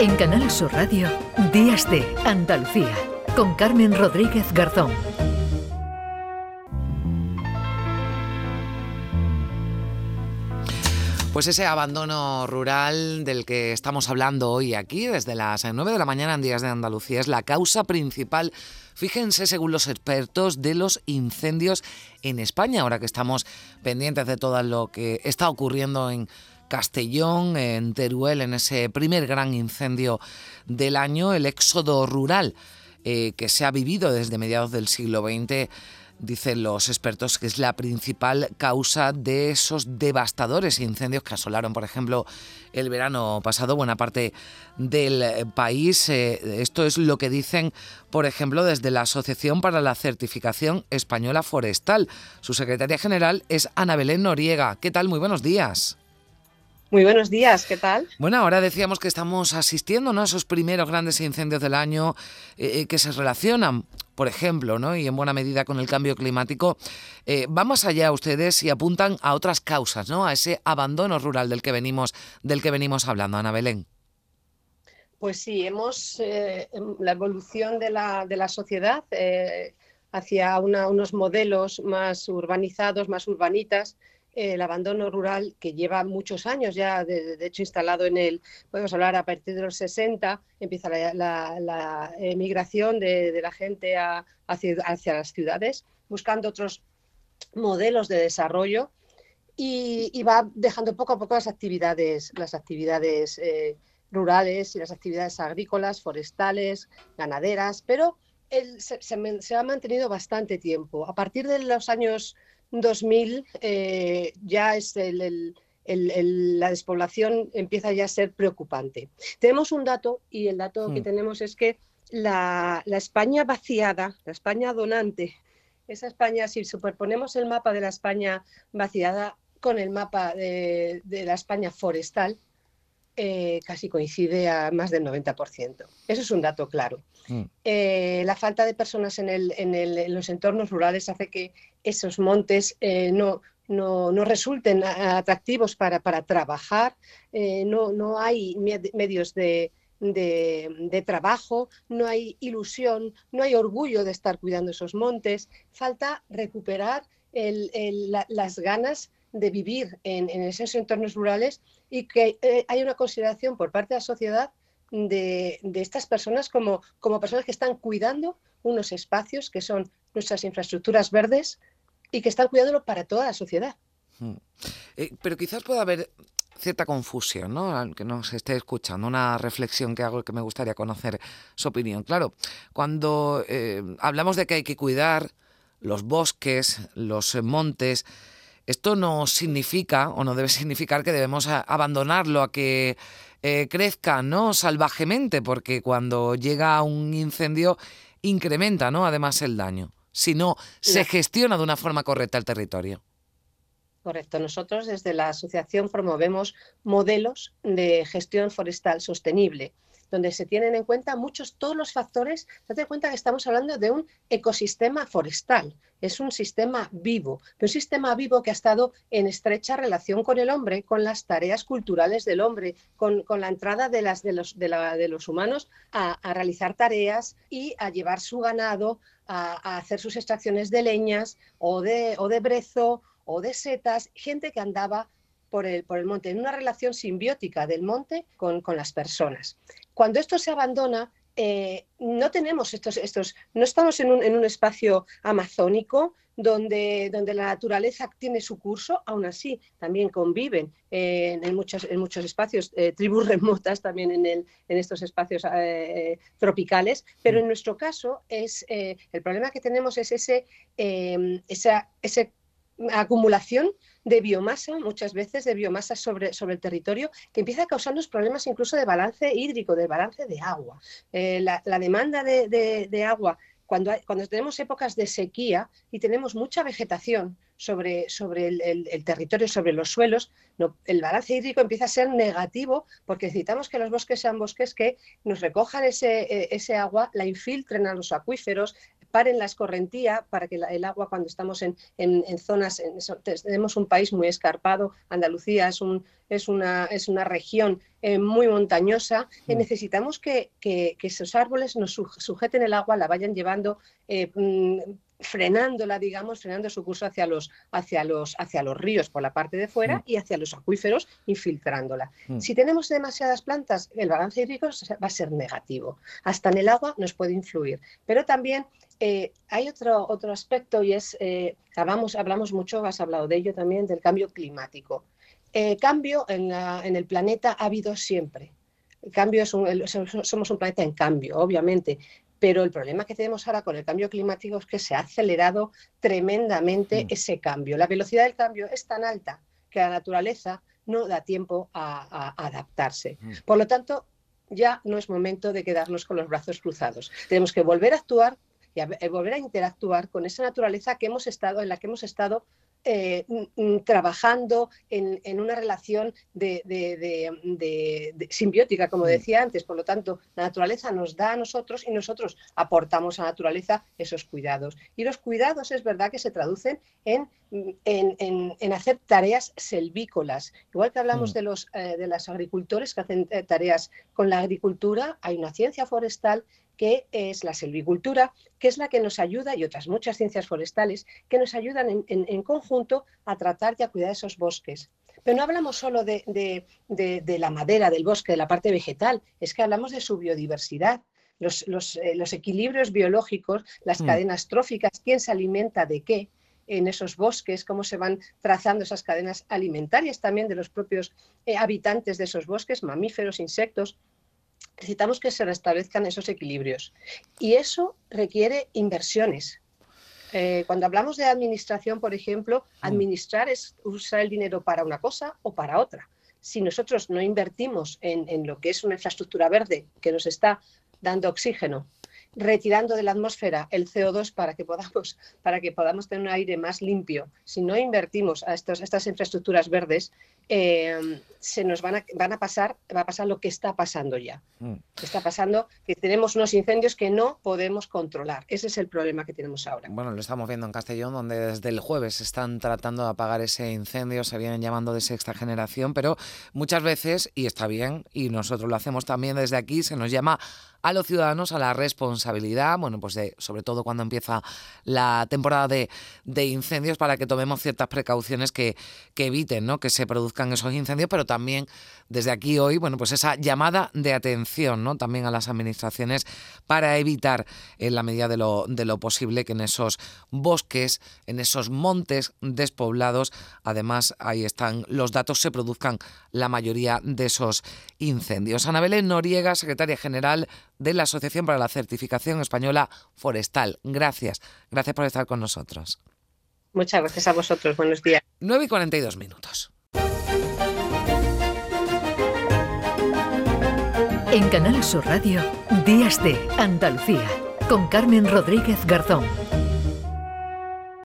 En Canal Sur Radio, Días de Andalucía, con Carmen Rodríguez Garzón. Pues ese abandono rural del que estamos hablando hoy aquí, desde las 9 de la mañana en Días de Andalucía, es la causa principal, fíjense según los expertos, de los incendios en España, ahora que estamos pendientes de todo lo que está ocurriendo en Castellón, en Teruel, en ese primer gran incendio del año, el éxodo rural eh, que se ha vivido desde mediados del siglo XX dicen los expertos que es la principal causa de esos devastadores incendios que asolaron, por ejemplo, el verano pasado buena parte del país. Eh, esto es lo que dicen, por ejemplo, desde la Asociación para la Certificación Española Forestal. Su secretaria general es Ana Belén Noriega. ¿Qué tal? Muy buenos días. Muy buenos días, ¿qué tal? Bueno, ahora decíamos que estamos asistiendo ¿no? a esos primeros grandes incendios del año eh, eh, que se relacionan, por ejemplo, ¿no? y en buena medida con el cambio climático. Eh, va más allá ustedes y apuntan a otras causas, ¿no? a ese abandono rural del que venimos, del que venimos hablando, Ana Belén. Pues sí, hemos em, la evolución de la, de la sociedad hacia unos modelos más urbanizados, más urbanitas el abandono rural que lleva muchos años ya, de, hecho instalado en el, podemos hablar a partir de los 60, empieza la, emigración de, la gente hacia, las ciudades, buscando otros modelos de desarrollo y, va dejando poco a poco las actividades, las actividades eh, rurales y las actividades agrícolas, forestales, ganaderas, pero se, ha mantenido bastante tiempo. A partir de los años 2000 eh, ya es la despoblación empieza ya a ser preocupante. Tenemos un dato y el dato que hmm. tenemos es que la, España vaciada, la España donante, esa España, si superponemos el mapa de la España vaciada con el mapa de la España forestal, eh, casi coincide a más del 90%. Eso es un dato claro. Mm. Eh, la falta de personas en, los entornos rurales hace que esos montes eh, no, no, resulten atractivos para, trabajar, no, no, hay medios de, trabajo, no hay ilusión, no hay orgullo de estar cuidando esos montes, falta recuperar las ganas de vivir en, esos entornos rurales y que eh, hay una consideración por parte de la sociedad de, estas personas como, como personas que están cuidando unos espacios que son nuestras infraestructuras verdes y que están cuidándolo para toda la sociedad. Hmm. Eh, pero quizás pueda haber cierta confusión, ¿no? Que nos esté escuchando, una reflexión que hago que me gustaría conocer su opinión. Claro, cuando eh, hablamos de que hay que cuidar los bosques, los montes, esto no significa o no debe significar que debemos abandonarlo a que eh, crezca no salvajemente, porque cuando llega un incendio incrementa ¿no? además el daño, sino se gestiona de una forma correcta el territorio. Correcto. Nosotros desde la asociación promovemos modelos de gestión forestal sostenible donde se tienen en cuenta muchos, todos los factores. Date cuenta que estamos hablando de un ecosistema forestal, es un sistema vivo, un sistema vivo que ha estado en estrecha relación con el hombre, con las tareas culturales del hombre, con, la entrada de, las, de, los, de, los humanos a, realizar tareas y a llevar su ganado, a, hacer sus extracciones de leñas o de, o de brezo o de setas, gente que andaba por el, por el monte, en una relación simbiótica del monte con, con las personas. Cuando esto se abandona, eh, no tenemos estos, estos, no estamos en un, en un espacio amazónico donde, donde, la naturaleza tiene su curso, aún así también conviven eh, en, muchos, en muchos espacios, eh, tribus remotas también en, el, en estos espacios tropicales, pero en nuestro caso es, el problema que tenemos es ese, esa, ese acumulación de biomasa, muchas veces de biomasa sobre, sobre el territorio, que empieza a causarnos problemas incluso de balance hídrico, de balance de agua. Eh, la, demanda de, agua, cuando, cuando tenemos épocas de sequía y tenemos mucha vegetación, sobre, sobre el, territorio, sobre los suelos, el balance hídrico empieza a ser negativo porque necesitamos que los bosques sean bosques que nos recojan ese, eh, ese agua, la infiltren a los acuíferos, paren la escorrentía para que el agua cuando estamos en, zonas, tenemos un país muy escarpado, Andalucía es, un, es, una, es una región eh, muy montañosa, mm. necesitamos que, esos árboles nos sujeten el agua, la vayan llevando eh, mm, frenándola, digamos, frenando su curso hacia los, hacia los, hacia los ríos por la parte de fuera mm. y hacia los acuíferos, infiltrándola. Mm. Si tenemos demasiadas plantas, el balance hídrico va a ser negativo. Hasta en el agua nos puede influir. Pero también eh, hay otro, otro aspecto y es, eh, hablamos, hablamos mucho, has hablado de ello también, del cambio climático. Eh, cambio en, en el planeta ha habido siempre. El cambio es un, somos un planeta en cambio, obviamente, pero el problema que tenemos ahora con el cambio climático es que se ha acelerado tremendamente mm. ese cambio. La velocidad del cambio es tan alta que la naturaleza no da tiempo a, adaptarse. Mm. Por lo tanto, ya no es momento de quedarnos con los brazos cruzados. Tenemos que volver a actuar y volver a interactuar con esa naturaleza que hemos estado, en la que hemos estado eh, trabajando en, una relación de, simbiótica, como mm. decía antes. Por lo tanto, la naturaleza nos da a nosotros y nosotros aportamos a la naturaleza esos cuidados. Y los cuidados es verdad que se traducen en, en, hacer tareas selvícolas. Igual que hablamos mm. de, los, eh, de los agricultores que hacen eh, tareas con la agricultura, hay una ciencia forestal que es la silvicultura, que es la que nos ayuda, y otras muchas ciencias forestales, que nos ayudan en, conjunto a tratar y a cuidar esos bosques. Pero no hablamos solo de, la madera, del bosque, de la parte vegetal, es que hablamos de su biodiversidad, los, eh, equilibrios biológicos, las mm. cadenas tróficas, quién se alimenta de qué en esos bosques, cómo se van trazando esas cadenas alimentarias también de los propios eh, habitantes de esos bosques, mamíferos, insectos necesitamos que se restablezcan esos equilibrios. Y eso requiere inversiones. Eh, cuando hablamos de administración, por ejemplo, mm. administrar es usar el dinero para una cosa o para otra. Si nosotros no invertimos en, lo que es una infraestructura verde que nos está dando oxígeno, retirando de la atmósfera el CO2 para que podamos, para que podamos tener un aire más limpio, si no invertimos a, estos, estas infraestructuras verdes, eh, se nos van a, van a pasar, va a pasar lo que está pasando ya. Mm. Está pasando que tenemos unos incendios que no podemos controlar. Ese es el problema que tenemos ahora. Bueno, lo estamos viendo en Castellón, donde desde el jueves están tratando de apagar ese incendio, se vienen llamando de sexta generación, pero muchas veces, y está bien, y nosotros lo hacemos también desde aquí, se nos llama a los ciudadanos a la responsabilidad, bueno, pues de, sobre todo cuando empieza la temporada de, de incendios, para que tomemos ciertas precauciones que, que eviten ¿no? que se produzcan esos incendios, pero también desde aquí hoy, bueno, pues esa llamada de atención, ¿no? También a las administraciones para evitar, en la medida de lo, de lo posible, que en esos bosques, en esos montes despoblados, además ahí están los datos, se produzcan la mayoría de esos incendios. Ana Noriega, secretaria general de la Asociación para la Certificación Española Forestal. Gracias, gracias por estar con nosotros. Muchas gracias a vosotros. Buenos días. 9 y 42 minutos. En Canal Sur Radio, Días de Andalucía, con Carmen Rodríguez Garzón.